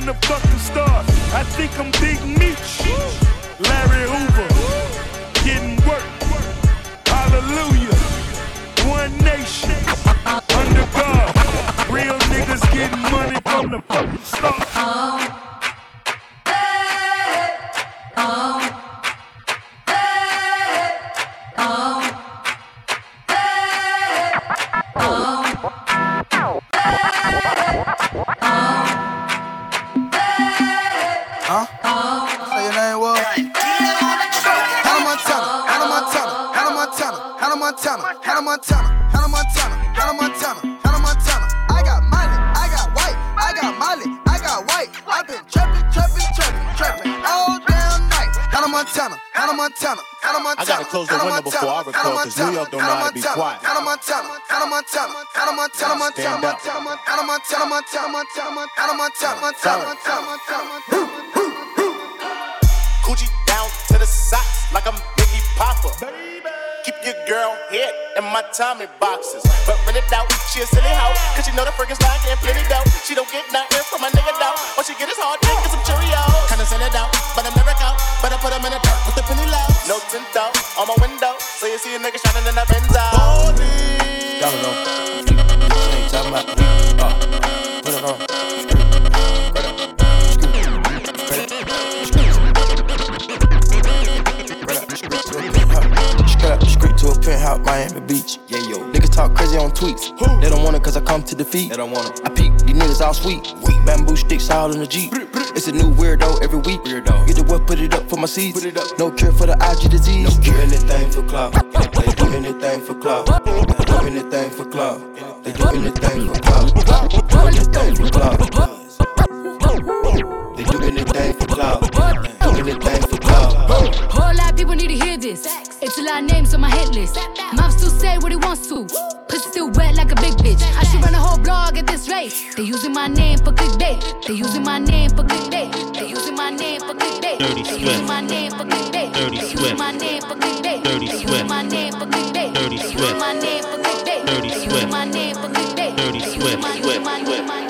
from the fucking start. I think I'm Big Montana, Hannah Montana, Montana, Montana, Montana. Coochie down to the socks like I'm Biggie Popper. Keep your girl head in my Tommy boxes. But rent it out, she a silly hoe. Cause she know the freaking style getting plenty dough. She don't get nothing from a nigga though. All she get is hard dick and some Cheerios. Kinda send it out, but I'm never out. But I put them in the dirt with the penny low. No tint out on my window. So you see a nigga shining in the Benzo. Y'all know. Miami Beach. Yeah, yo. Niggas talk crazy on tweets. They don't want it cause I come to defeat. They don't want it. I peek, these niggas all sweet. Weak. Bamboo sticks all in the Jeep. It's a new weirdo every week. Weirdo. Get the what, put it up for my seeds. Put it up. No cure for the IG disease. No cure. anything for clout. They do anything for clout. They do anything for clout. They do anything for clout. Do anything for clout. They do anything for clout. Do anything for clout. Whole lot of people need to hear this. It's a lot of names on my hit list. Mom still say what he wants to. Pussy still wet like a big bitch. I should run a whole blog at this rate. They using my name for clickbait. They using my name for clickbait. They using my name for clickbait. Dirty They using my name for clickbait. Dirty They using my name for clickbait. Dirty They using my name for clickbait. Dirty They using my name for clickbait. Dirty They using my name for clickbait. Dirty They using Swift. my name, Swift.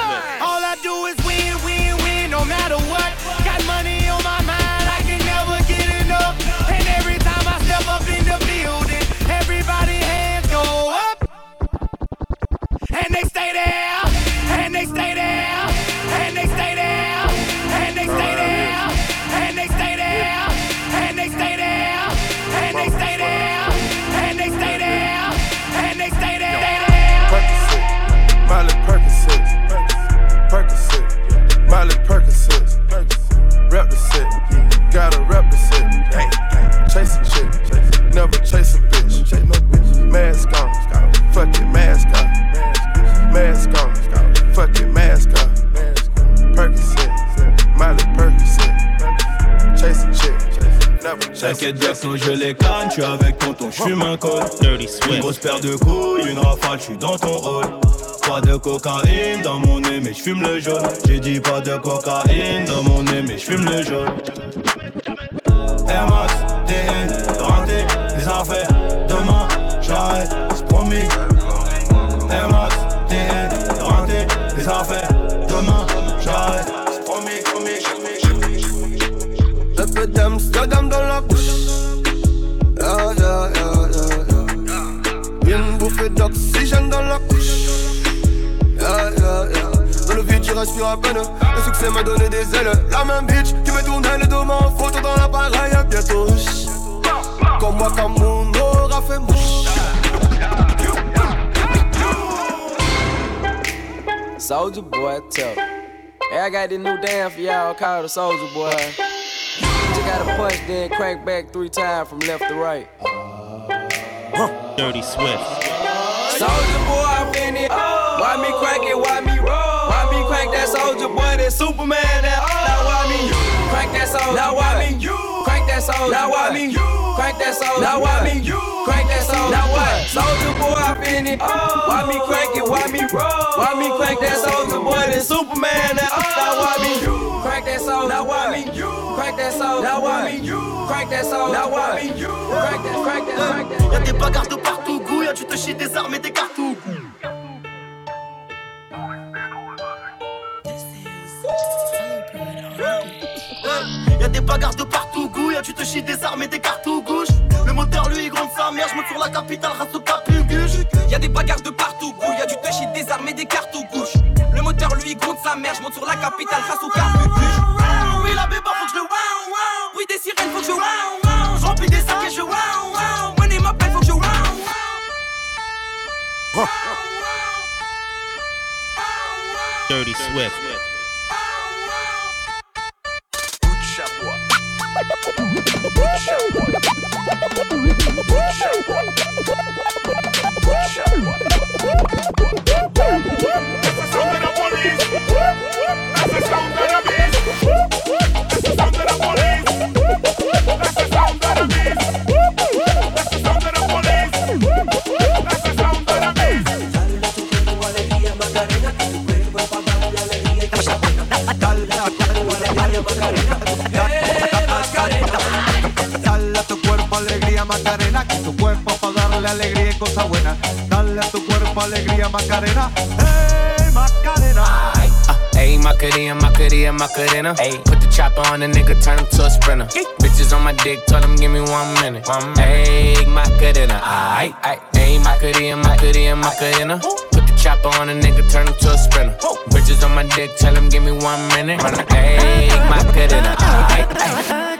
Je les canne, tu avec tonton, j'fume un col. Une grosse paire de couilles, une rafale, j'suis dans ton rôle. Pas de cocaïne dans mon nez mais j'fume le jaune. J'ai dit pas de cocaïne dans mon nez mais j'fume le jaune bouffée d'oxygène dans la couche. Yeah, yeah, yeah. Dans le vide, je respire à peine. Le succès m'a donné des ailes. La même bitch qui me tournait le dos en photo dans l'appareil. Bientôt. Comme moi, comme mon aura fait mouche. Soldier boy, tough. Hey, I got this new dance for y'all called the Soldier Boy. Just gotta punch, then crank back three times from left to right. Dirty Swift. Soldier boy, I'm in it. Why me crank it? Why me roll? Why me crank that soldier boy? That Superman? That oh, now why me crank that soldier? Now why me crank that soldier? Now why me crank that soldier? Now why me crank that soldier? Now what? Soldier boy, I'm in it. Oh. Why me crank it? Why me roll? Why me crank that soldier boy? That Superman? That oh. now why me crank that soldier? Now why me crank that soldier? Now why me crank that soldier? Now why me crank that? Crank that? Crank that? Y'a des bagarres de partout, goût, y'a tu te chies des armes et des cartouches. Des bagarres de partout, y'a tu te chies des armes et des cartouches. Le moteur lui gronde sa mère, j'monte sur la capitale, race au. Y'a des bagarres de partout, goût, y'a du touchy, des armes et des gauche. Le moteur lui gronde sa mère, je monte sur la capitale, face au. Oui, la béba, faut que je le wow, wow. Oui, des sirènes, faut que je wow, des sacs et je wow, wow. Money m'appelle, faut que je wow. Dirty Swift. Shut up. Cosa buena. Dale a tu cuerpo alegría Macarena, hey Macarena. Ayy, Macarena, Macarena, Macarena. Ayy, put the chopper on the nigga, turn him to a sprinter. Bitches on my dick, tell him give me one minute. One Ayy, Macarena, aight, aight. Ayy, Macarena, Macarena, Macarena. Put the chopper on the nigga, turn him to a sprinter. Bitches on my dick, tell him give me one minute. Ayy, Macarena, aight, aight.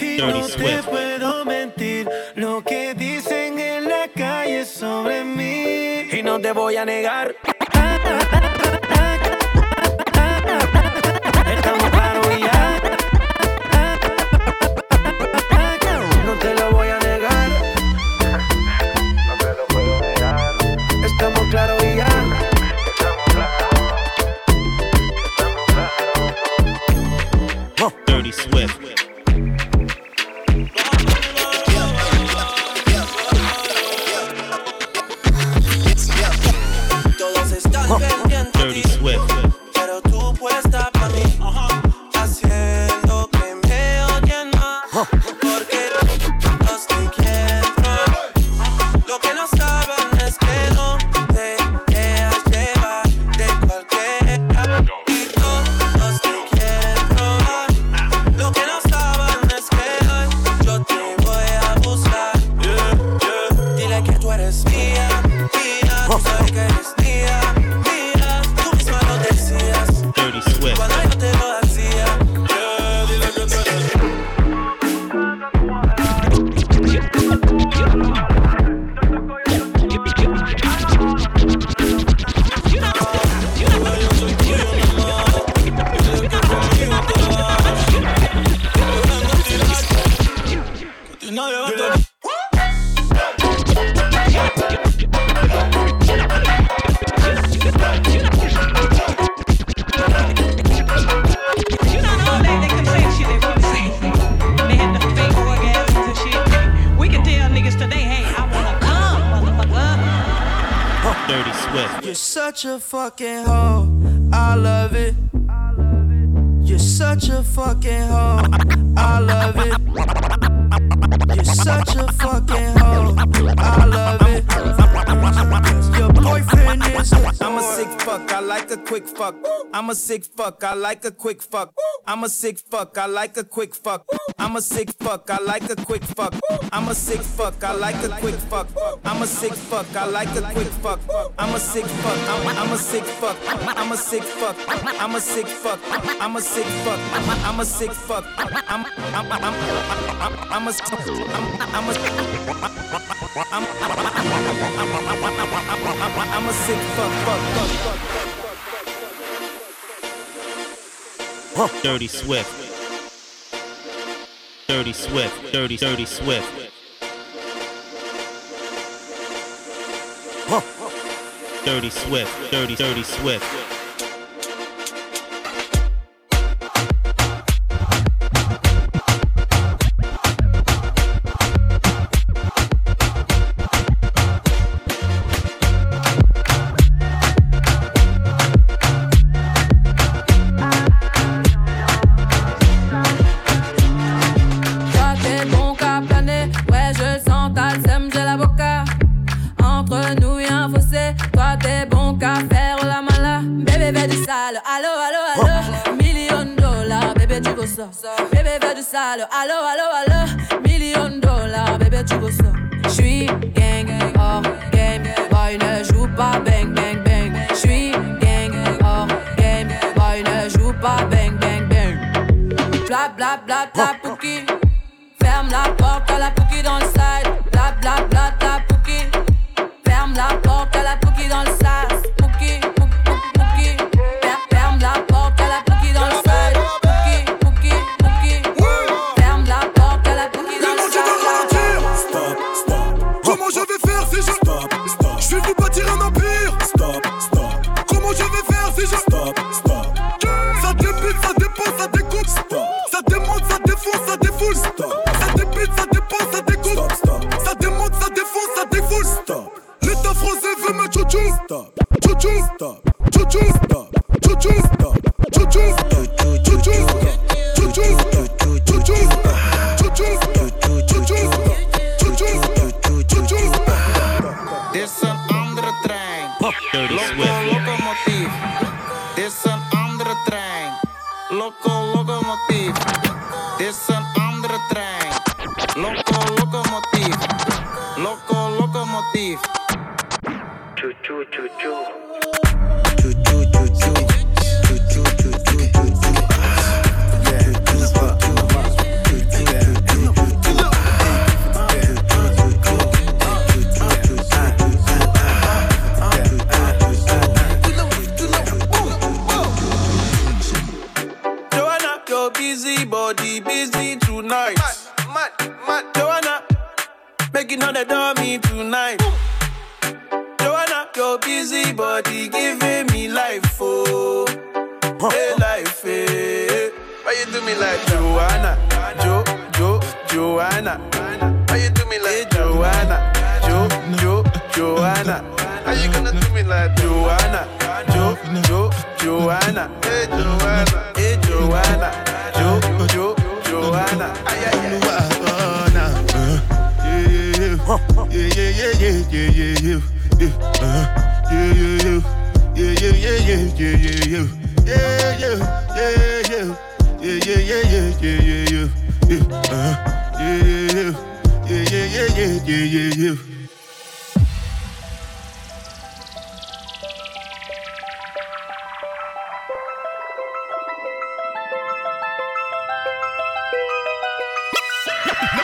Y no te puedo mentir. Lo que dicen en la calle sobre mí y no te voy a negar. I'm a sick fuck, I like a quick fuck. I'm a sick fuck, I like a quick fuck. I'm a sick fuck, I like a quick fuck. I'm a sick fuck, I like a quick fuck. I'm a sick fuck, I like a quick fuck. I'm a sick fuck, I'm a sick fuck. I'm a sick fuck, I'm a sick fuck. I'm a sick fuck, I'm a sick fuck. I'm I'm I'm I'm a I'm I'm a I'm a sick fuck fuck fuck fuck. Dirty Swift. Dirty Swift. Dirty, Dirty Swift. Dirty Swift. Dirty, Dirty Swift.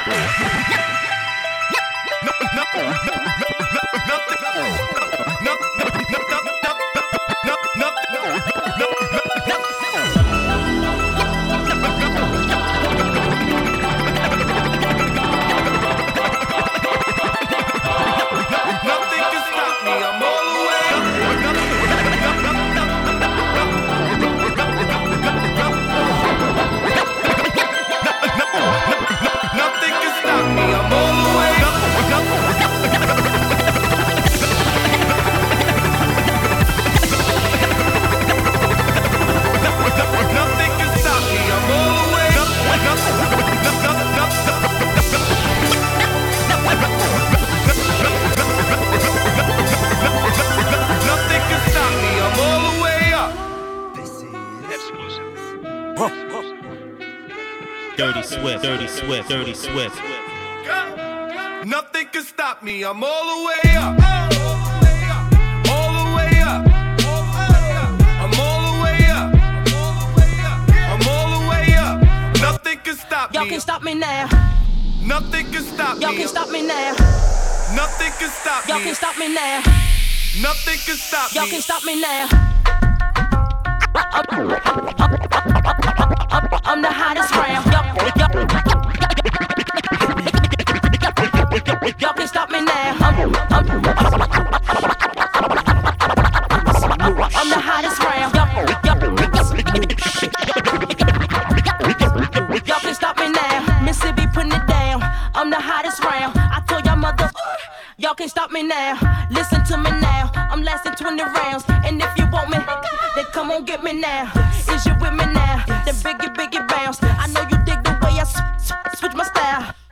no, no, no, no. Dirty Swift, Dirty Swift, Dirty Swift. Nothing can stop me. I'm all the way up. All the way up. I'm all the way up. I'm all the way up. Nothing can stop me. Y'all can stop me now. Nothing can stop me. Y'all can stop me now. Nothing can stop me. Y'all can stop me now. Nothing can stop me. Y'all can stop me now. I'm the hottest round. Y'all, y'all stop me now. I'm, I'm, I'm the hottest round. Y'all, y'all stop me now. Mississippi putting it down. I'm the hottest round. I told y'all mother. Y'all can't stop me now. Listen to me now. I'm lasting 20 rounds. And if you want me, then come on get me now. Is you with me now? Then biggie, biggie bounce. I know you dig the way I switch my style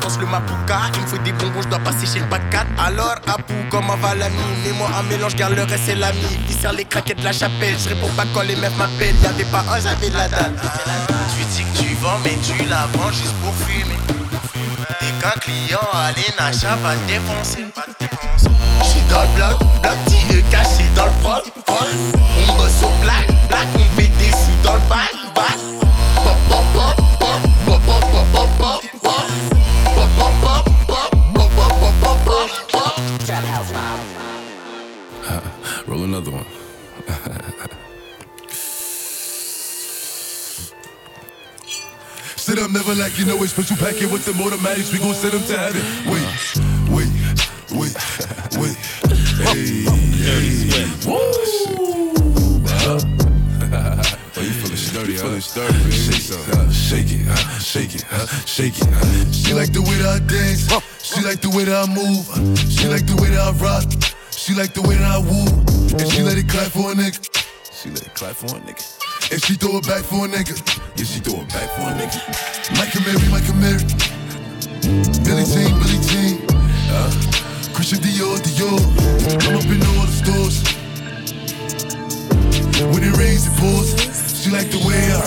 pense le mapouka. Il me faut des bonbons, je dois passer chez le pas 4 Alors, Abou, comment va l'ami Mets-moi un mélange, garde le reste c'est l'ami. Il sert les craquettes de la chapelle? Je réponds pas quand les meufs m'appellent. Y'avait pas un, j'avais la dalle. Tu dis que tu vends, mais tu la vends juste pour fumer. Et qu'un client à l'achat va dépenser. J'suis dans le bloc, bloc petit le caché dans le prod. On bosse au black, black, on fait des sous dans le bac. Another one. Sit up, never like you know it's special packet with the automatics. We gon' send them to heaven. Wait, wait, wait, wait. Hey, hey. Woo! Oh, you feeling sturdy, huh? sturdy, baby. Shake, uh, shake it, uh, shake it, uh, shake it. Uh. She like the way that I dance. She like the way that I move. She like the way that I rock. She like the way that I woo. And she let it clap for a nigga. She let it clap for a nigga. And she throw it back for a nigga. Yeah, she throw it back for a nigga. Michael Mary, Michael Mary. Billy Jean, Billy Jean. Uh, Christian Dior, Dior. I'm up in all the stores. When it rains, it pours. She like the way I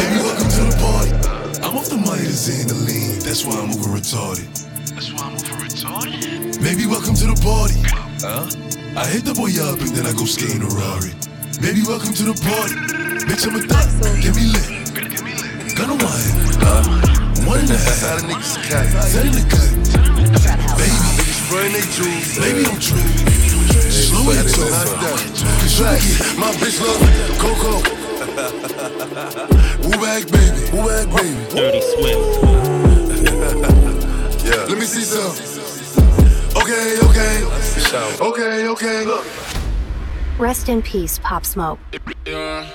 Baby, welcome to the party. I'm off the money to Zandaline. That's why I'm over retarded. That's why I'm over retarded. Maybe welcome to the party. Huh? I hit the boy up and then I go skate in a Rari. Baby, welcome to the party. Bitch, I'm a thot. Get me lit. Gun on my head. Huh? One and a half. That's how the niggas cut. Set in the cut. Baby, Spraying they juice. baby, don't trip. Slow it down. Cause you get My bitch love Coco. Woo back, baby. Woo back, baby. Dirty Swift. yeah. Let me see some. Okay, okay. Okay, okay. Look. Rest in peace, Pop Smoke. Dirty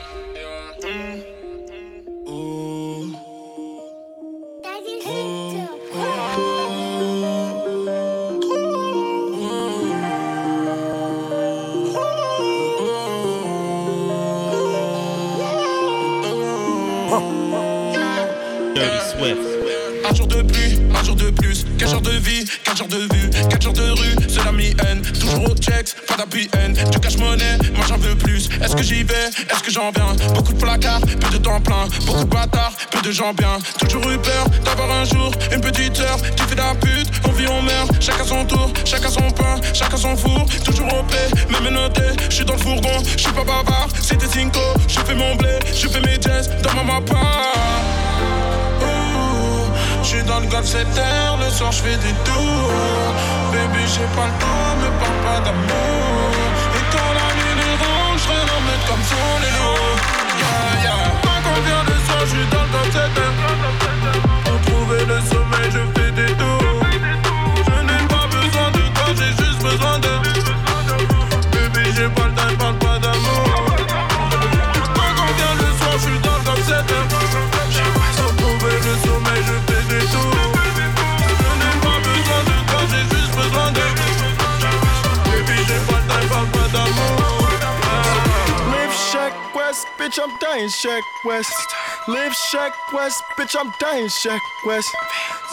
Est-ce que j'en viens? Beaucoup de placards, peu de temps plein. Beaucoup de bâtards, peu de gens bien. Toujours eu peur d'avoir un jour une petite heure qui fait la pute. On vit, on meurt, chacun son tour, chacun son pain, chacun son four. Toujours au paix, même noté. Je suis dans le fourgon, je suis pas bavard. C'était Cinco, je fais mon blé, je fais mes jazz dans ma mappa. Je suis dans le golf 7 heures, le soir je fais des tours. Baby, j'ai pas le temps, me parle pas d'amour. Comme sur les loups. Yeah, yeah. Quand vient le soir, je suis dans le golf 7 heures. Pour trouver le I'm dying Sheck Wes. Live Sheck Wes, bitch, I'm dying Sheck Wes.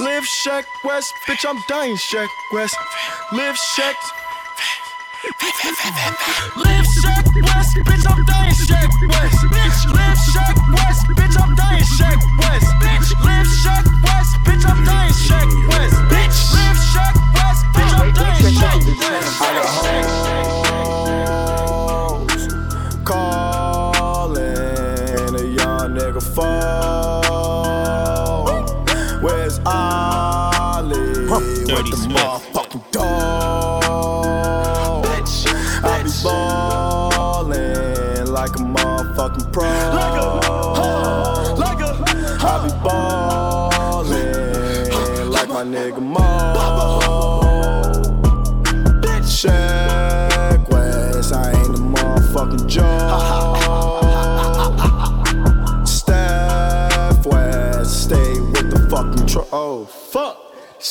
Live Sheck Wes, bitch, I'm dying Sheck Wes. Live Shack. Live Sheck Wes, bitch, I'm dying Sheck Wes. Bitch, live Sheck Wes, bitch, I'm dying Sheck Wes. Bitch, live Sheck Wes, bitch, I'm dying Sheck Wes. Bitch, live Shack West, bitch, I'm dying Shack West. fall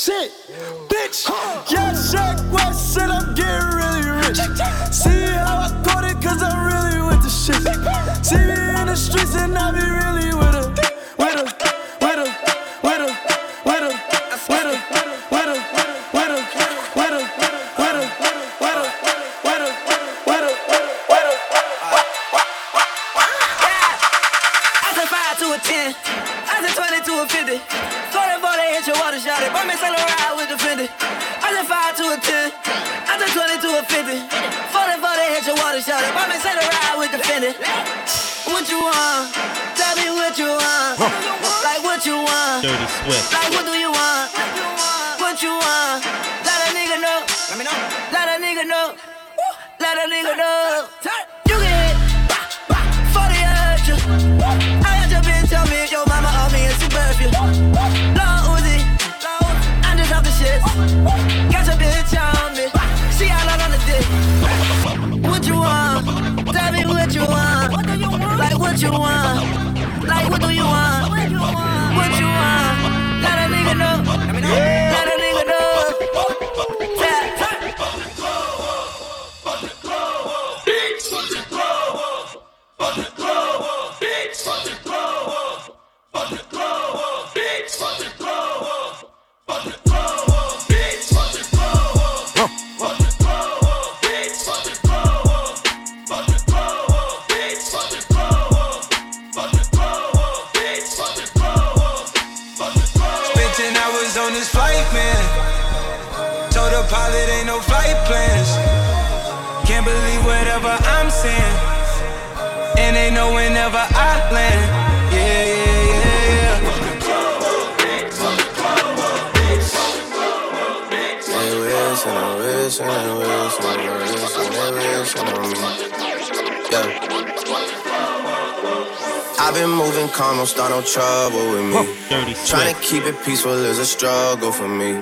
Shit, bitch. What you want. Dirty Swift. Like what do you want? What you want? Let a nigga know. Let me know. Let a nigga know. Let a nigga know. You get hit. For the urge. I got your bitch on me. Your mama on me and she perfume. Lil Uzi. I'm just off the shit. Got your bitch on me. She all out on the dick. What you want? Tell me what you want. Like what you want? Saying. And they know whenever I land. Yeah, yeah, yeah, yeah. They wish and I wish and I wish and I wish and they wish on me. Yeah. I've been moving calm, don't start no trouble with me. Trying to keep it peaceful is a struggle for me.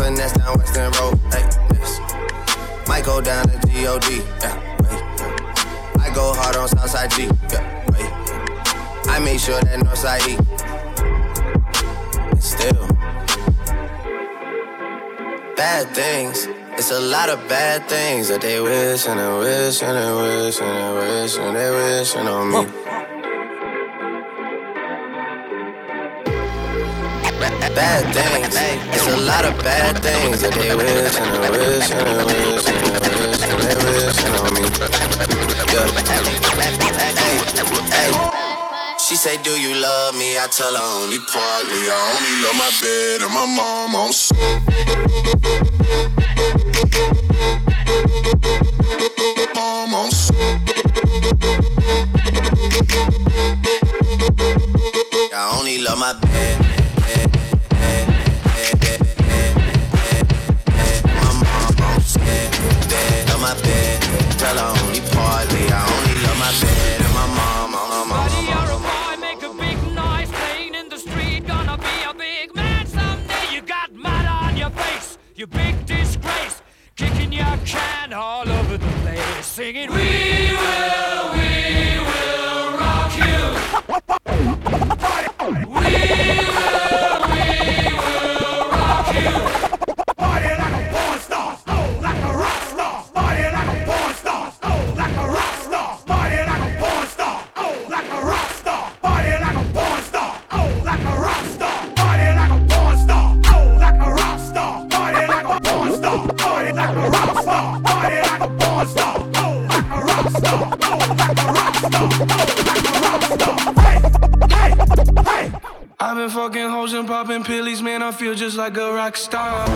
finesse down Western Road. Hey, yes. Might go down to G-O-D. Yeah, wait, yeah. I go hard on Southside G. Yeah, wait, yeah. I make sure that Northside E. Still, bad things. It's a lot of bad things that they wish and they wish and they wish and they wish and they wish on me. Huh. bad things. It's a lot of bad things that they wish and they wish and they wish and they wish and they wish on me. Yeah. She say, Do you love me? I tell her only partly. I only love my bed and my mom. I'm so. alone. popping pills, man, I feel just like a rock star.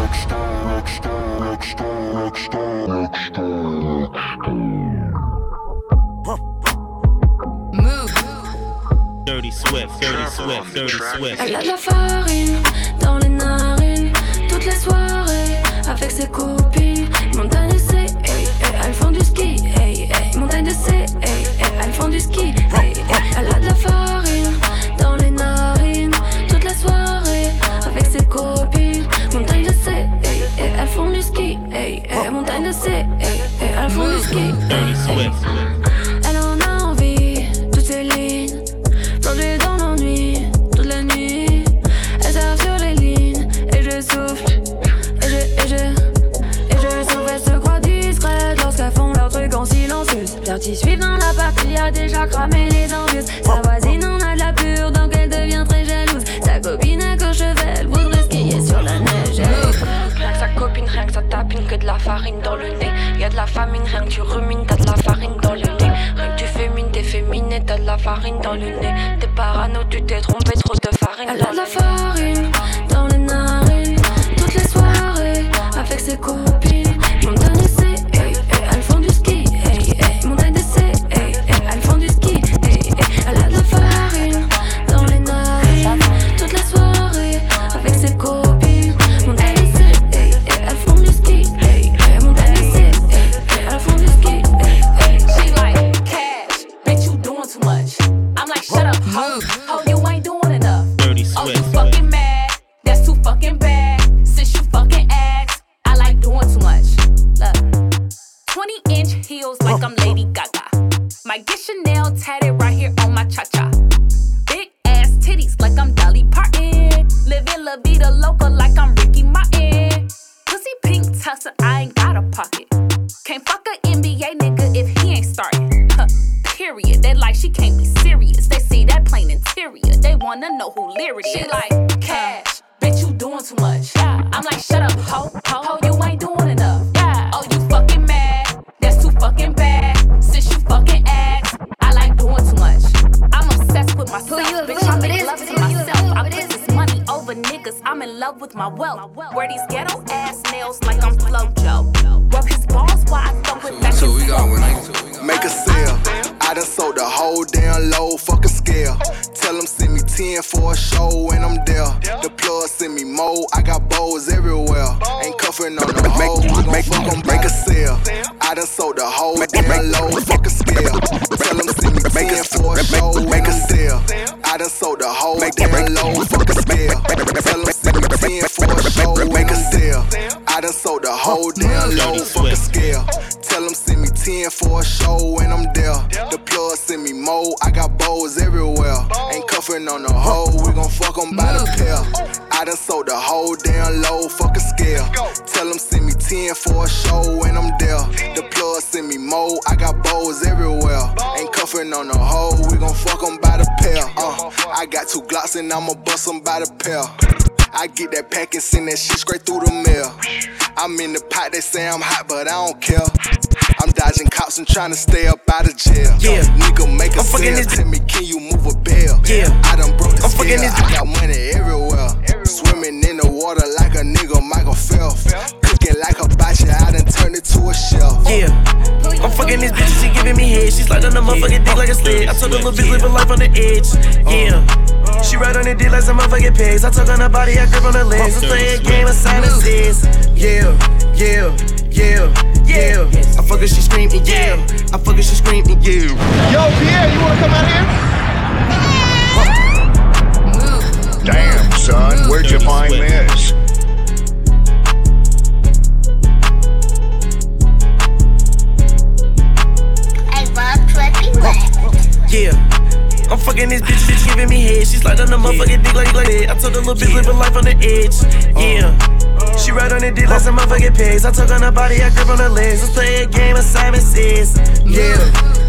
Dirty Swift, Dirty Swift, Dirty Swift. Elle a de la farine dans les narines toutes les soirées avec ses copines. Montagne de C, hey, hey, font du ski. Montagne de C, hey, hey, font du ski. Time to sit, et fond du ski. Elle en a envie, toutes ces lignes. Plongée dans l'ennui, toute la nuit. Elle serve sur les lignes, et je souffle. Et je, et je, et je souffle. Elles se croient discrètes lorsqu'elles font leur truc en silencieuse. Leur qui suivent dans la partie a déjà cramé les la famine, rien que tu rumines, t'as de la farine dans le nez. Rien que tu fémines, t'es féminée, t'as de la farine dans le nez. T'es parano, tu t'es trompé, trop de farine. Farine. On the hoe, we gon' fuck 'em by the pair. Uh, I got two glocks and I'ma bust 'em by the pair. I get that pack and send that shit straight through the mail. I'm in the pot, they say I'm hot, but I don't care. I'm dodging cops and trying to stay up out of jail. Yeah. Nigga, make a I'm fucking sale. this- Tell me, can you move a bail? Yeah. I done broke the I'm fucking this- I got money everywhere. Swimming in the water like a nigga Michael Phelps. Cooking like a botcha, I done turned it to a shelf. Yeah. I'm fucking this bitch, she giving me head. She's like on the motherfucking dick like a sled. I told her little bitch live a life on the edge. Uh. Yeah. She ride on the dick like some motherfucking pigs. I took on her body, I grip on her legs. Let's play a game of Simon Says. Yeah, yeah, yeah, yeah. I fuck her, she screaming, yeah. I fuck her, she screaming, yeah. Yo, Pierre, you wanna come out here? Damn, son, where'd you find this? Yeah. I'm fucking this bitch, bitch giving me head. She's like on the motherfucking dick like like that. I told her little bitch live a life on the edge. Uh. Yeah. She ride on the dick like some motherfucking pigs. I took on her body, I grip on her legs. Let's play a game of Simon Says. Yeah,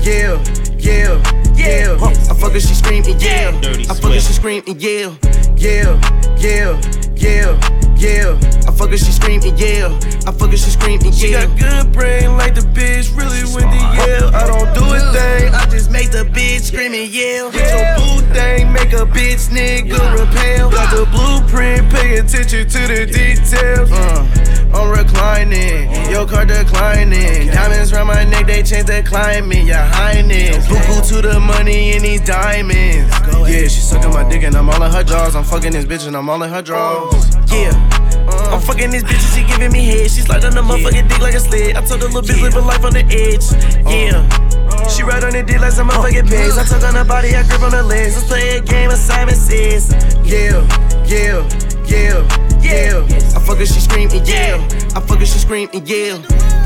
yeah, yeah, yeah. I fuck her, she screaming, yeah. I fuck her, she screaming, yeah, yeah, yeah, yeah. Yeah, I fuck her, she screaming, yeah. I fuck her, she screaming, yeah. She got good brain like the bitch, really with the yeah. I don't do a thing, I just make the bitch screaming, yeah. Get your blue thing, make a bitch nigga repel. Got the blueprint, pay attention to the details. Uh, I'm reclining, your car declining. Diamonds around my neck, they change the climate, your highness. Buku to the money in these diamonds. Yeah, she sucking my dick and I'm all in her jaws. I'm fucking this bitch and I'm all in her drawers. Yeah. Uh. I'm fucking this bitch and she giving me head. She's like on the motherfucking dick like a sled. I told her little bitch live a life on the edge. Uh. Yeah. She ride on the dick like some motherfucking uh. pigs. I took on her body, I grip on her legs. Let's play a game of Simon Says. Yeah, yeah, yeah, yeah. I fuck her, she screaming, yeah. I fuck her, she screaming, yeah,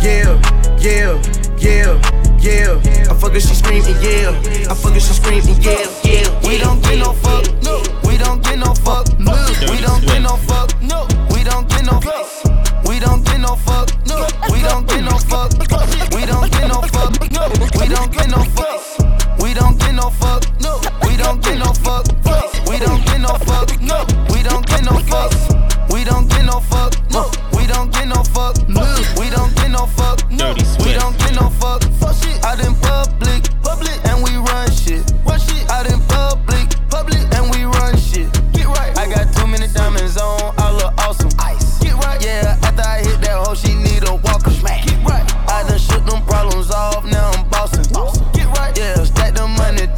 yeah, yeah, yeah. Yeah, I fuck her, she screaming, yeah. I fuck her, she screaming, yeah, yeah. We don't get no fuck, no. We don't get no fuck, no. We don't get no fuck, no. We don't get no fuck. We don't get no fuck, no. We don't get no fuck. We don't get no fuck, no. We don't get no fuck. We don't get no fuck, no. We don't get no fuck. We don't get no fuck, no. We don't get no fuck. We don't get no fuck, no. We don't get no fuck, no. We don't get no fuck, no. We don't get no fuck. Out in public, public,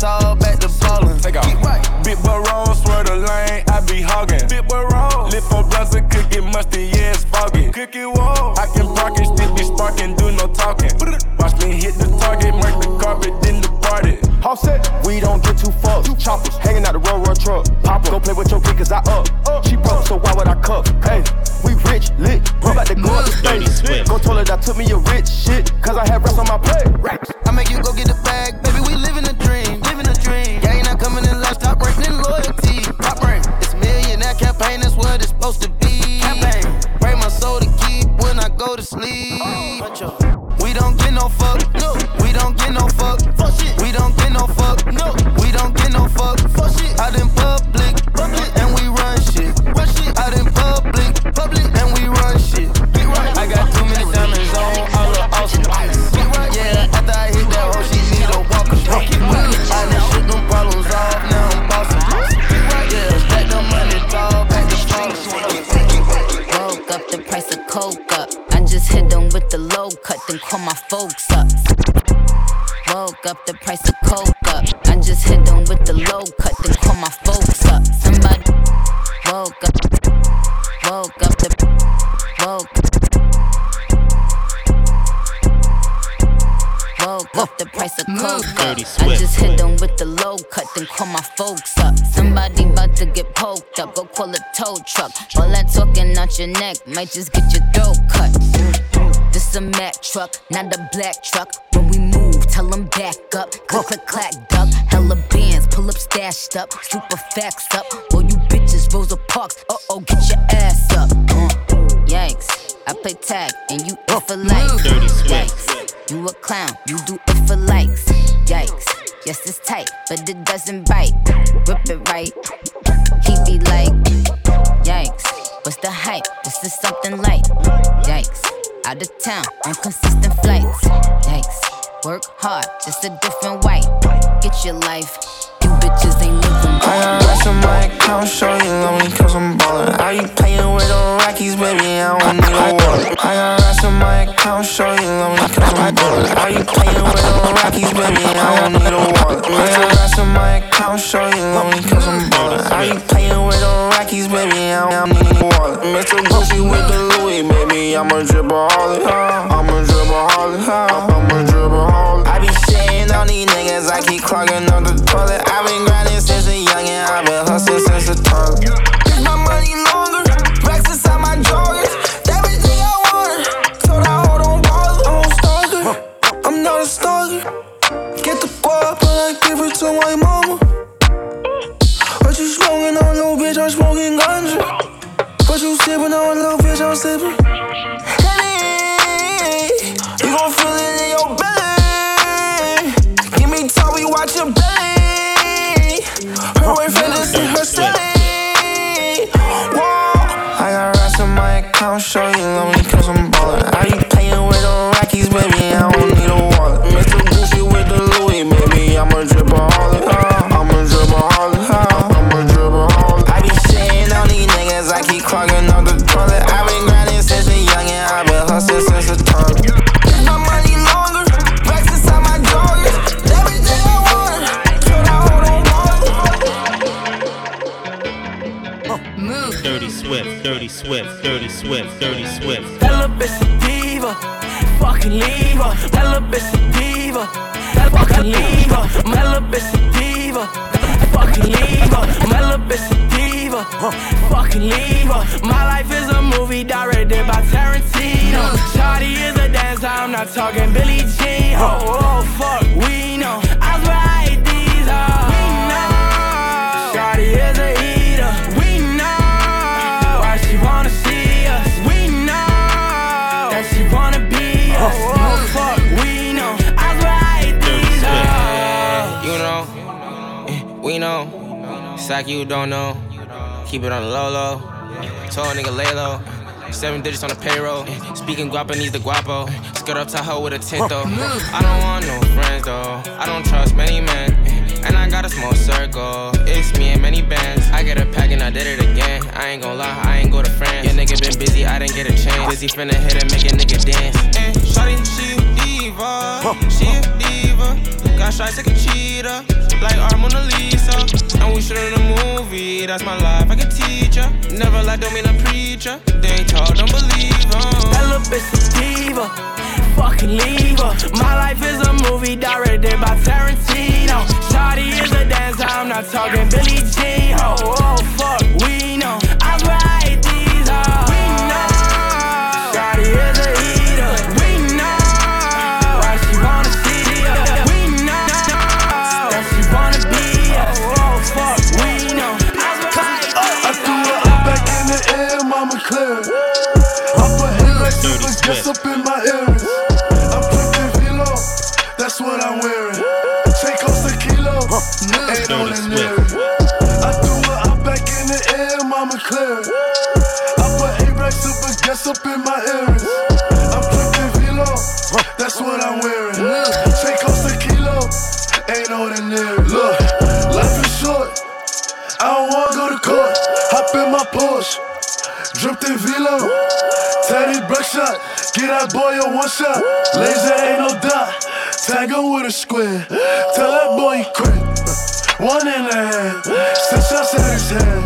tall, back to ballin'. Take off. Get right. Big boy roll, swear the lane, I be hogging. Big boy roll, lip for blunts and cookie musty, yeah, it's foggy. Cookie wall, I can park and still be sparking, do no talking. Watch me hit the target, mark the carpet, then the All Offset, we don't get too fucked. Choppers hanging out the road, road truck. Pop go play with your kid, cause I up. She broke, so why would I cuff? Hey, we rich, lit. We about to go up the stage. Go told her that took me a rich shit, cause I had rest on my plate. Racks. I make you go get the bag, baby. Sleep. We don't get no fuck, neck might just get your throat cut. This a Mack truck, not a black truck. When we move, tell them back up. Click, click, clack, duck. Hella bands, pull up stashed up. Super facts up. All you bitches, Rosa Parks. Uh oh, get your ass up. Uh, yikes. I play tag and you it for likes. Yikes. You a clown, you do it for likes. Yikes. Yes, it's tight, but it doesn't bite. Rip it right. He be like. What's the hype? This is something light. Yikes. Out of town on consistent flights. Yikes. Work hard, just a different white. Get your life. You bitches ain't living I got racks on my account, show you lonely cause I'm ballin'. Are you playing with the Rockies, baby? I don't need a wallet. I got racks on my account, show you lonely cause I'm ballin'. Are you playing with the Rockies, baby? I don't need a wallet. I got racks on my account, show you lonely I'm a dripaholic. I'm a like you don't know. Keep it on the low low. Told nigga lay low. Seven digits on the payroll. Speaking Guapanese the guapo. Skirt up Tahoe with a tint though. I don't want no friends though. I don't trust many men. And I got a small circle. It's me and many bands. I get a pack and I did it again. I ain't gon' lie, I ain't go to France. Your nigga been busy, I didn't get a chance. Busy finna hit and make a nigga dance. And shawty, she a diva. She a diva. Got shots like a cheetah. Like our Mona Lisa. And we shootin' a movie. That's my life, I can teach ya. Never lie, don't mean a preacher. They ain't talk, don't believe 'em. That little bitch a diva. Fucking leave her. My life is a movie directed by Tarantino. Shawty is a dancer. I'm not talking Billie Jean. Oh, oh fuck, we know. I swear super guess dripped in velo. Teddy shot, get that boy a one shot. Laser ain't no dot. Tag him with a square. Tell that boy he quit. Uh, one in the hand, six shots in his hand.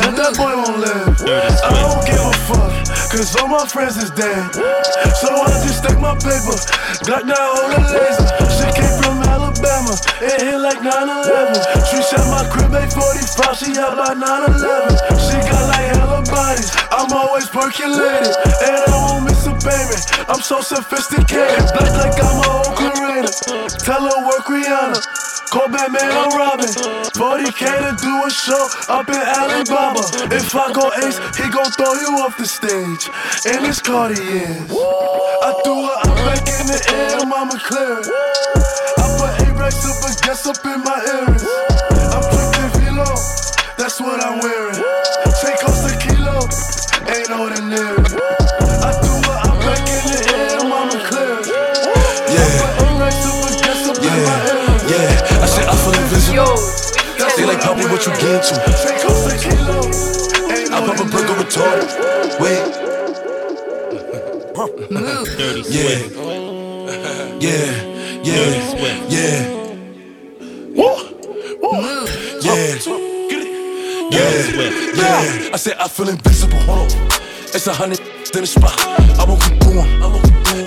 Bet that boy won't live. I don't give a fuck, cause all my friends is dead. So I just stack my paper. Got that hold the laser. Shit came from Alabama. It hit like 9-11. She said my crib ain't 45, she out by 9-11. She got like hella bodies, I'm always percolated. And I won't miss a baby, I'm so sophisticated. Black like I'm a Raider. Tell her work Rihanna. Call Batman, I'm Robin. 40k to do a show up in Alibaba. If I go ace, he gon' throw you off the stage. In his Cartiers. I threw her up back in the air, mama clear. I put A-Rex up and guess up in my earrings. They like Poppy, what you get to? I pop a brick on retarded. Wait. Dirty Yeah. Swift. Yeah. Yeah. Dirty Swift. Yeah. Yeah. Yeah. Yeah. I said I feel invisible. Hold on. It's a hundred in the spot. I won't keep going.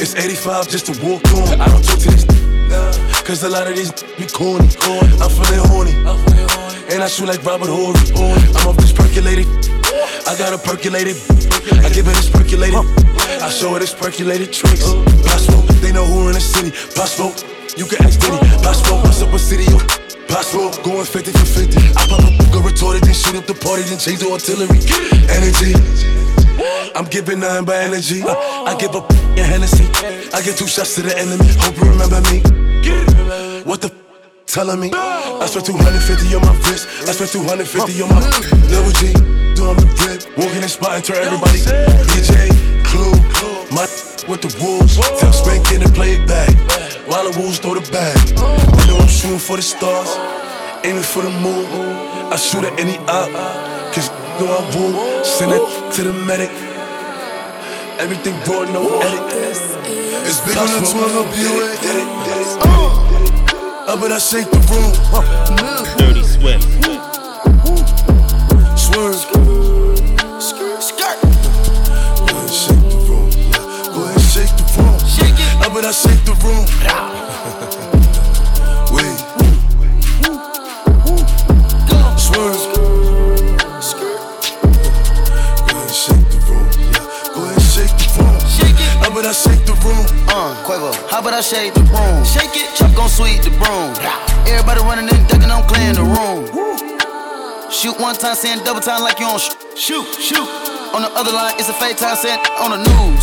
It's 85 just to walk on. I don't talk to these Cause a lot of these be corny. I'm feeling horny. And I shoot like Robert Horry. I'm off this percolated. I got a percolated. I give it this percolated. I show it this percolated tricks. Possible, they know who in the city. Possible, you can ask Diddy. Possible, what's up a city? Possible, going 50 for 50. I pop a go retorted, then shoot up the party, then change the artillery. Energy. I'm giving nothing but energy. Uh, I give up a Hennessy. I get two shots to the enemy. Hope you remember me. What the f- telling me? I spent 250 on my wrist. I spent 250 on my double G. Doing the grip. Walking in spot and turn everybody. DJ, Clue. My with the wolves. Tell Spank in and play it back. While the wolves throw the bag. You know I'm shooting for the stars. Aiming for the moon. I shoot at any op. Cause you know I will. Send it to the medic. Everything raw, no edit. It's big on the 12 up you Did it, did it. Up and I shake the room. Dirty Swift. Swerve. Skirt. Go ahead and shake the room. Go ahead and shake the room. Shake it. Up and I shake the room. Quavo, how about I shake the broom? Shake it, chop gon' sweep the broom. Everybody running and ducking, I'm clearing the room. Shoot one time, saying double time like you on sh- shoot, shoot. On the other line, it's a fake time, saying on the news.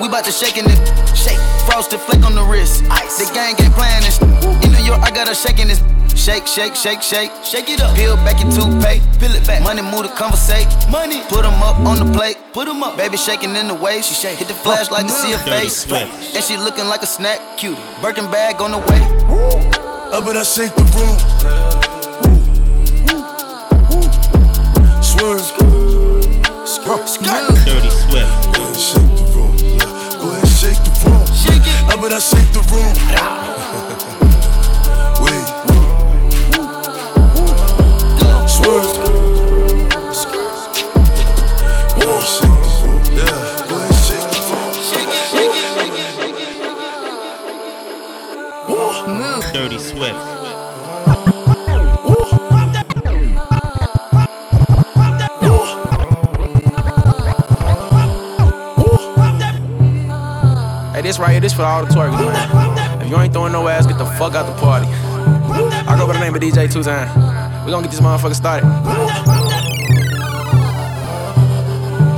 We bout to shake it, shake. Frosted flake on the wrist. Ice. The gang ain't playing this. In New York, I got her shaking this. Shake, shake, shake, shake. Shake it up. Peel back your toothpaste. Peel it back. Money move to conversate. Money. Put 'em up on the plate. Put 'em up. Baby shaking in the way. She shake. Hit the flashlight to see her face. And she looking like a snack. Cutie. Birkin bag on the way. Up and I shake the room. Swift. Hey, this right here, this for all the twerkers, man. If you ain't throwing no ass, get the fuck out the party. I go by the name of DJ Two Time. We gonna get this motherfucker started.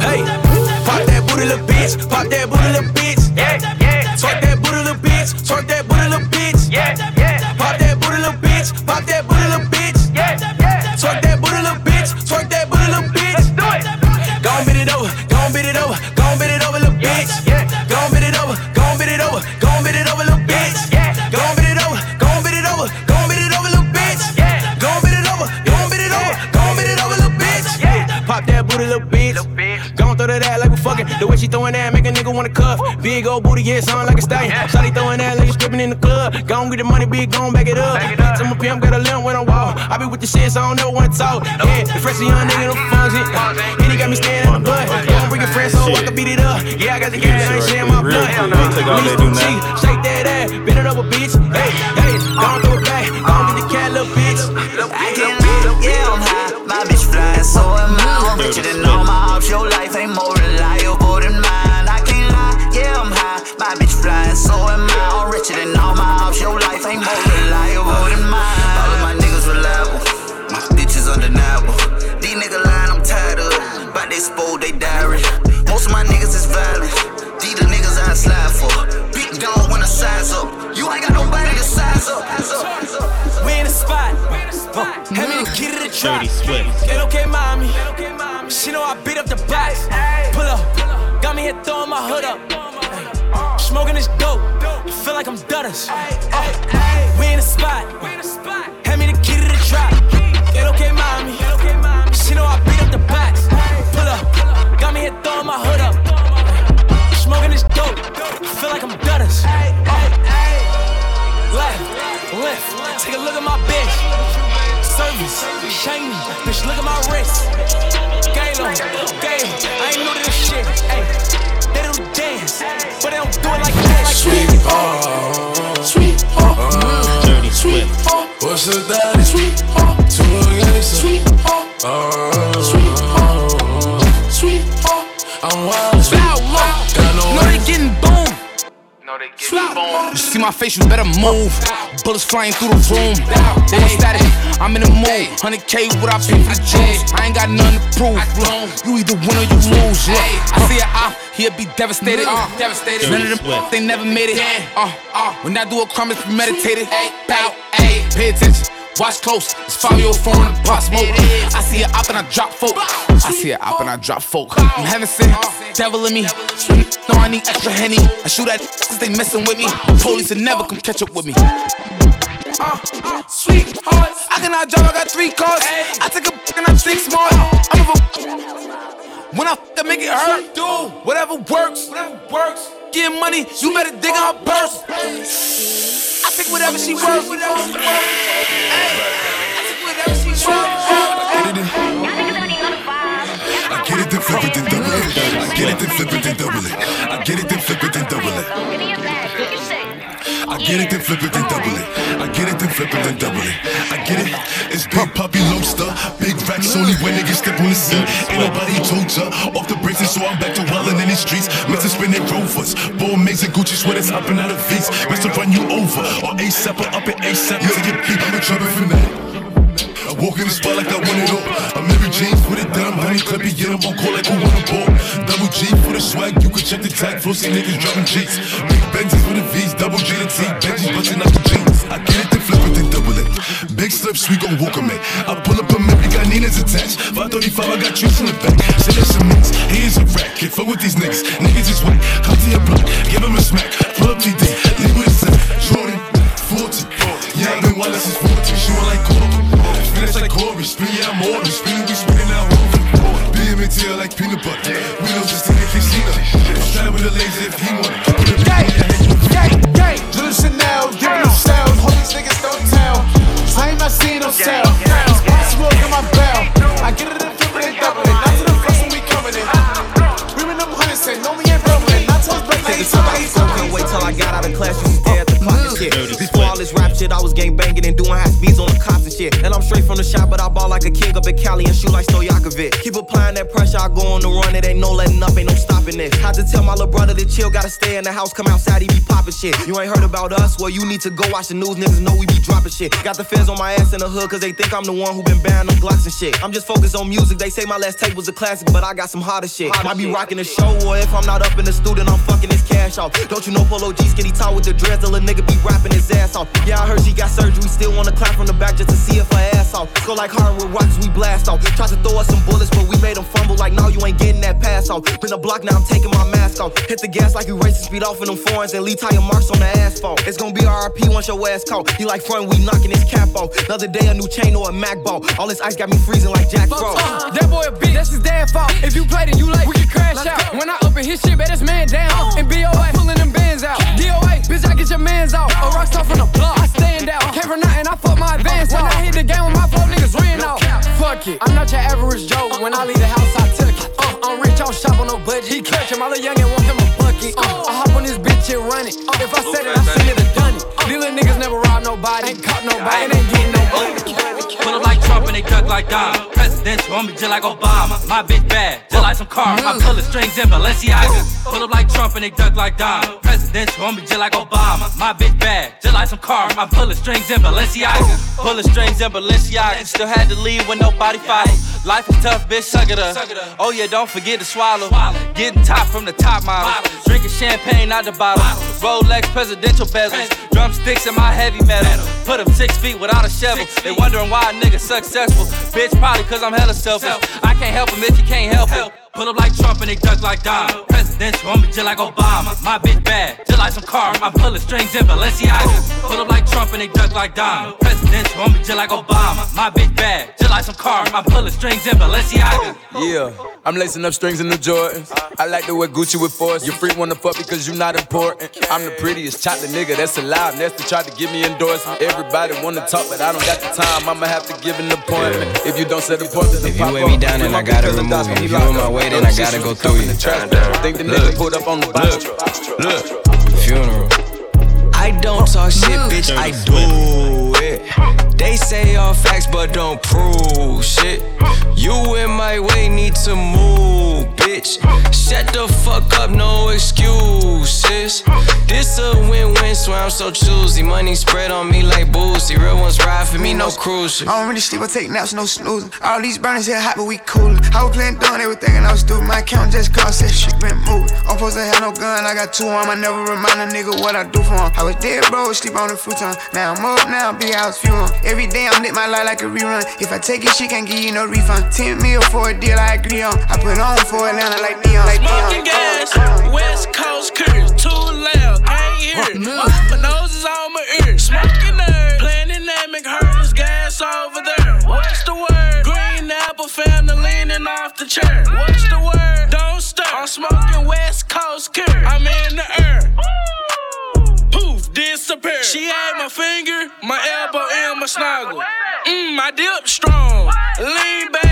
Hey, pop that booty, little bitch. Pop that booty, little bitch. Yeah, yeah. Twerk that booty, little bitch. Twerk that booty, little bitch. Yeah, yeah. Pop that booty, little bitch. Yeah, yeah. Twerk that booty, little bitch. Twerk that booty, little bitch. Let's do it. Go on, bend it over. Go on, bend it over. Go on, bend it over, little bitch. Go on, bend it over. Go on, bend it over. Go on, bend it over, little bitch. Go on, bend it over. Go on, bend it over. Go on, bend it over, little bitch. Go on, bend it over. Go on, bend it over. Go on, bend it over, little bitch. Yeah. Pop that booty, little bitch. Go on, throw that ass like we fucking. The way she throwing that, make a nigga wanna cuff. Big old booty, yeah, sound like a stallion. Shawty throwing that, like you stripping in the club. Go on, get the money, big, go on, back it up. Bitch, I'm a pimp, got a limp when I walk. I be with the shit, so I don't know wanna talk. Yeah, the fresh young nigga, no function. And he got me standing in the blood. Go on, bring your friends so I can beat it up. Yeah, I got the gas, I ain't sharing my blood. Take all they do now. Shake that ass, bend it over, bitch. Hey, hey, go on, throw it back. little bitch. I can't lie, yeah, I'm high. My bitch flying, so am I. I'm richer than all my ops. Your life ain't more bitch flying, so am I. I'm richer than all my ops. Your life ain't more reliable than mine. All of my niggas reliable. My bitches undeniable. These niggas lying, I'm tired of. But they spoiled they diary. Most of my niggas is violent. These the niggas I slide for. Big dog when I size up. You ain't got nobody to size up. We in the spot. Uh, hand me the key to the trap. Dirty Swift. Get okay, mommy. She know I beat up the box. Pull up. Got me here throwing my hood up. Smoking this dope. Feel like I'm Dutters. Uh, we in the spot. Hand me the key to the trap. Get okay, mommy. She know I beat up the box. Pull up. Got me here throwing my hood up. Smoking this dope. Feel like I'm Dutters. Left, left. Take a look at my bitch. Service, shiny. Bitch, look at my wrist. Galo, gay. I ain't new to this shit. But they don't do it like that. Sweetheart, sweetheart, Dirty Swift. What's the daddy? Sweetheart, to a gangster. Sweetheart, uh, sweetheart, uh, uh. sweetheart. I'm wild. No, they get boom. You see my face, you better move. Bullets flying through the room. They was static, I'm in the mood. 100K, what I pay for the juice. I ain't got nothing to prove. Look, you either win or you lose. Look, I see a op, he'll be devastated. Uh, devastated. None of them, they never made it. Uh, uh, when I do a crime, it's premeditated. Bow, ayy, pay attention. Watch close, it's year phone in the pot smoke. I see a op and I drop folk. I see a op and I drop folk. I'm heaven sent, devil in me. No, I need extra henny. I shoot at cause they messing with me. Police will never come catch up with me. Uh, uh, sweetheart, I cannot drive, I got three cars. I take a and I'm six more. I'm a when I f- I make it hurt, do whatever works, whatever works. Get money, you better dig in her purse. I pick whatever she worth, whatever she worth. I take whatever she worth. I get it, then flip it, then double it. I get it, then flip it, then double it. I get it, then flip it, then double it. I get it, then flip it, then double it. I get it, then flip it, then double it. I get it. It's big poppy lobster, big racks only when niggas step on the scene. Ain't nobody told ya off the braces, so I'm back to wildin' in the streets. Meant to spin rovers, ball mates and Gucci sweaters hopping out of V's. Mr. run you over or ASAP or up at ASAP to get beat. I'm trouble for that. Walk in the spot like I want it all. I'm Mary James with it down, honey clippy, get them on call like who wanna ball. Double G for the swag, you can check the tag, flow, see niggas dropping G's. Big Benzes with the V's, double G to T, Benji's busting out the jeans. I get it, then flip it, then double it. Big slips, we gon' walk 'em in. I pull up a we got Nina's attached. 535, I got tricks in the back. Say that's a mix, he is a rat. Can't fuck with these niggas, niggas is whack. Come to your block, give him a smack. Pull up TD, leave with a set. Jordan, 40. Yeah, I've been wild since 40. She want like Corey. Like Corey, spin yeah, I'm Morton. Spin, we spinning out over. BMATL like peanut butter. We know just in the casino. Try with the laser if he want it. Put it Gang, gang, gang. Blue Chanel, give me no sales. All these niggas don't tell. I ain't not seeing no sale. Spots smoke in my bell. I get it in flip it and double it. Not to the first when we coming in. We with them hundreds say, no, we ain't rumbling. Not to his break like Take it to my can't wait till I got out of class. You stare at the clock and shit. All this rap shit, I was gang banging and doing high speeds on the cops and shit. And I'm straight from the shop, but I ball like a king up in Cali and shoot like Stojakovic. Keep applying that pressure, I go on the run. It ain't no letting up, ain't no stopping it. Had to tell my little brother to chill, gotta stay in the house, come outside, he be popping shit. You ain't heard about us? Well, you need to go watch the news, niggas know we be dropping shit. Got the feds on my ass in the hood, cause they think I'm the one who been banning them Glocks and shit. I'm just focused on music, they say my last tape was a classic, but I got some hotter shit. Might be rocking the show, or if I'm not up in the studio, I'm fucking this cash off. Don't you know Polo G skinny tall with the dreads, a little nigga be rapping his ass off. Yeah, I heard she got surgery, still wanna clap from the back just to see if her ass off. Go like hard with rocks, we blast off. Tried to throw us some bullets, but we made them fumble like, no, you ain't getting that pass off. Been a block, now I'm taking my mask off. Hit the gas like you racing speed off in them foreigns and leave tire marks on the asphalt. It's gonna be RP once your ass caught. He like front, we knocking his cap off. Another day, a new chain or a Mac ball. All this ice got me freezing like Jack Frost. Uh, that boy a bitch, that's his dad fault. If you played it, you like, we can crash out. When I open his shit, bet this man down. And BOA, pulling them bands out. DOA, bitch, I get your mans out. A rock star from the I stand out. Came from nothing, I fuck my advance When I hit the game with my flow, niggas ran out. Fuck it, I'm not your average Joe. When I leave the house, I took it. Uh, I'm rich, I don't shop on no budget. He catch him, all the youngin' want him a bucket. Uh, I hop on this bitch and run it. If I said it, I seen it or done it. These little niggas never ride rob nobody, ain't caught nobody, and ain't getting no money. Oh. Pull up like Trump and they duck like Dom. Presidential on me just like Obama. My bitch bad, just like some cars. I'm pulling strings in Balenciaga. Pull up like Trump and they duck like Dom. Presidential on me just like Obama. My bitch bad, just like some cars. I'm pulling strings in Balenciaga. Pulling strings in Balenciaga. Still had to leave when nobody followed. Life is tough, bitch, suck it up. Oh yeah, don't forget to swallow. Getting top from the top model. Drinking champagne out the bottle. Rolex presidential bezels. Drumsticks in my heavy metal. Put them six feet without a shovel. They wondering why a nigga successful. Bitch, probably cause I'm hella selfish. I can't help him if you can't help it. Pull up like Trump and they duck like Don. Presidential on me just like Obama. My bitch bad, just like some car. I'm pulling strings in Balenciaga. Pull up like Trump and they duck like Don. Presidential on me just like Obama. My bitch bad, just like some car. I'm pulling strings in Balenciaga. Yeah, I'm lacing up strings in the Jordans. I like to wear Gucci with force. Your freak wanna fuck because you not important. I'm the prettiest chocolate nigga that's alive. Nestor tried to give me endorsement. Everybody wanna talk, but I don't got the time. I'ma have to give an appointment. If you don't set appointment, If you weigh me down, and I gotta remove you. If you in my way, then I gotta go through you. Think the nigga pulled up on the bottom. Look, funeral. I don't talk shit, bitch, I do They say all facts, but don't prove shit. You in my way, need to move, bitch. Shut the fuck up, no excuses. This a win-win, swear I'm so choosy. Money spread on me like boozy. Real ones ride for me, no cruise. I don't really sleep, I take naps, no snoozing. All these burners here hot, but we coolin'. I was playing doing everything and I was stupid. My account just cost that shit been moved. I'm supposed to have no gun, I got two on. I never remind a nigga what I do for him. I was dead, bro, sleep on the futon. Now I'm up, now big house fuel. Every day I'm lit my life like a rerun. If I take it, she can't give you no refund. 10 mil for a deal, I agree on. I put on for Atlanta like neon. Like Smoking gas, West Coast curse, too loud, can't hear it. My nose is on my ear. smoking nerves. Playing dynamic, hurdles, gas over there. What's the word? Green apple family leaning off the chair. What's the word? Don't stir. I'm smoking West Coast curse. I'm in the air. Disappear. She had my finger, my elbow, and my snuggle. Mmm, my dip strong. Lean baby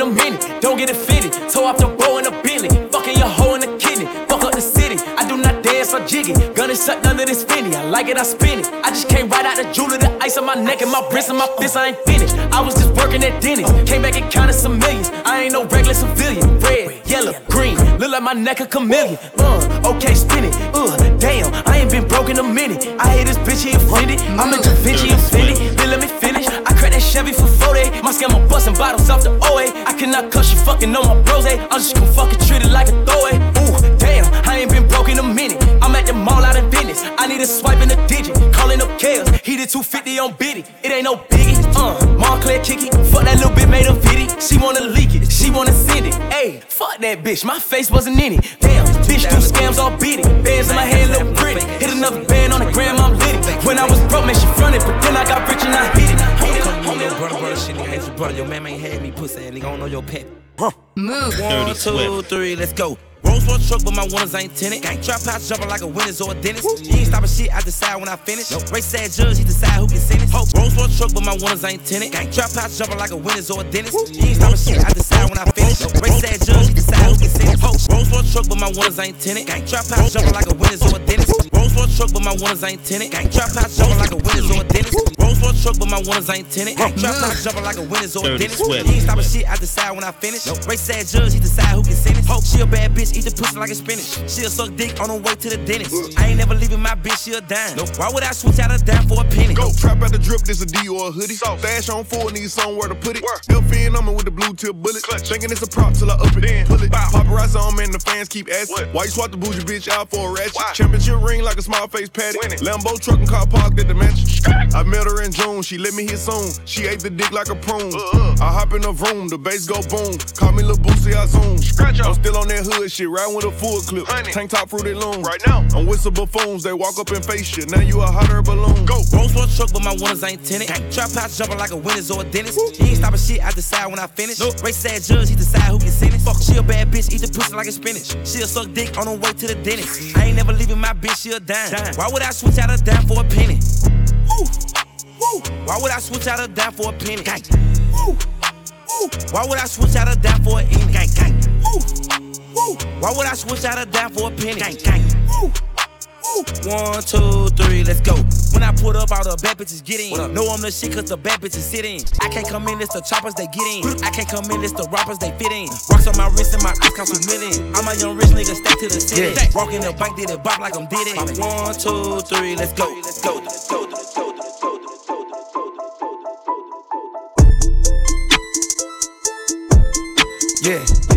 a minute. Don't get it fitted. Toe off the bow in a Bentley. Fucking your hoe in the kidney. Fuck up the city. I do not dance or jiggy. Gun is sucked under this finny. I like it, I spin it. I just came right out the jeweler, the ice on my neck and my wrist and my fist. I ain't finished. I was just working at Dennis. Came back and counted some millions. I ain't no regular civilian. Red, yellow, green. Look like my neck a chameleon. Uh, okay, spin it. Uh, damn, I ain't been broke in a minute. I hate this bitch, he offended. I'm a Da Vinci offended. Then let me Chevy for 40. My scam, I'm busting bottles off the OA. I cannot cuss you fucking on my bros. eh? I'm just gonna fucking treat it like a throwaway. Ooh, damn, I ain't been broke in a minute. I'm at the mall out in business. I need a swipe in a digit. Calling up chaos. He did 250 on Biddy. It ain't no biggie. Uh, Montclair kicky. Fuck that little bit made a video. She wanna leak it. She wanna send it. Ayy, fuck that bitch. My face wasn't in it. Damn, bitch do scams all beat it. Bands in my hand look pretty. Hit another band on the gram, I'm. When I was broke, man, she fronted. But then I got rich and I hit brother, brother, shit, nigga, ain't your brother. Your man ain't had me pussy, ass nigga. I don't know your pet. Huh. Move. One, two, three, let's go. Rolls Royce truck, but my ones ain't tinted. Gang trap house jumping like a winner's or a dentist. He ain't stopping shit, I decide when I finish. Race sad judge, he decide who can sentence. Ho, Rolls Royce truck, but my ones ain't tinted. Gang trap house jumping like a winner's or a dentist. He ain't stopping shit, I decide when I finish. Race sad judge, he decide who can sentence. Ho, Rolls Royce truck, but my ones ain't tinted. Gang trap house jumping like a winner's or a dentist. Rolls Royce truck, but my ones ain't tinted. Gang trap house jumping like a winner's truck, but my ones ain't tinted. Gang trap house jumping like a winner's or a Dirty dentist. He ain't stopping shit, I decide when I finish. Race sad judge, he decide who can sentence. Ho, she a bad bitch, eat the pussy like a spinach. She'll suck dick on her way to the dentist. I ain't never leaving my bitch, she a dime. Why would I switch out a dime for a penny? Go trap at the drip, this a D or a hoodie. So. Stash on four, need somewhere to put it. Still feeling on me with the blue tip bullet. Thinking it's a prop till I up it. Then Pull it. Paparazzi on me and the fans keep asking. Why you swap the bougie bitch out for a ratchet? Championship ring like a small face patty. Lambo truck and car parked at the mansion. I met her in June, she let me hit soon. She ate the dick like a prune. Uh-huh. I hop in the room, the bass go boom. Call me Lil Boosie, I zoom. I'm still on that hood shit, riding with a full clip. Tank top fruity loom. Right now. I'm with some buffoons, they walk up and face you. Now you a hotter balloon. Go. Rolls Royce truck, but my winners ain't tinted. Trap house jumping like a winner's or a dentist. He ain't stopping shit, I decide when I finish. Nope. Race sad judge, he decide who can sentence. Fuck, she a bad bitch, eat the pussy like a spinach. She'll suck dick on her way to the dentist. I ain't never leaving my bitch, she a dime. Why would I switch out a dime for a penny? Woo. Woo. Why would I switch out a dime for a penny? Gang. Woo. Woo. Why would I switch out a dime for a penny? Gang, gang. Woo. Why would I switch out a dime for a penny? Gang, gang. Woo. One, two, three, let's go. When I put up, all the bad bitches get in. Know I'm the shit cause the bad bitches sit in. I can't come in, it's the choppers they get in. I can't come in, it's the rappers they fit in. Rocks on my wrist and my eyes count to million. I'm a young rich nigga, stay to the city. Yeah. Walk in the bank, did it bop like I'm did it. One, two, three, let's go. Let's go. Let's go. Yeah. Yeah.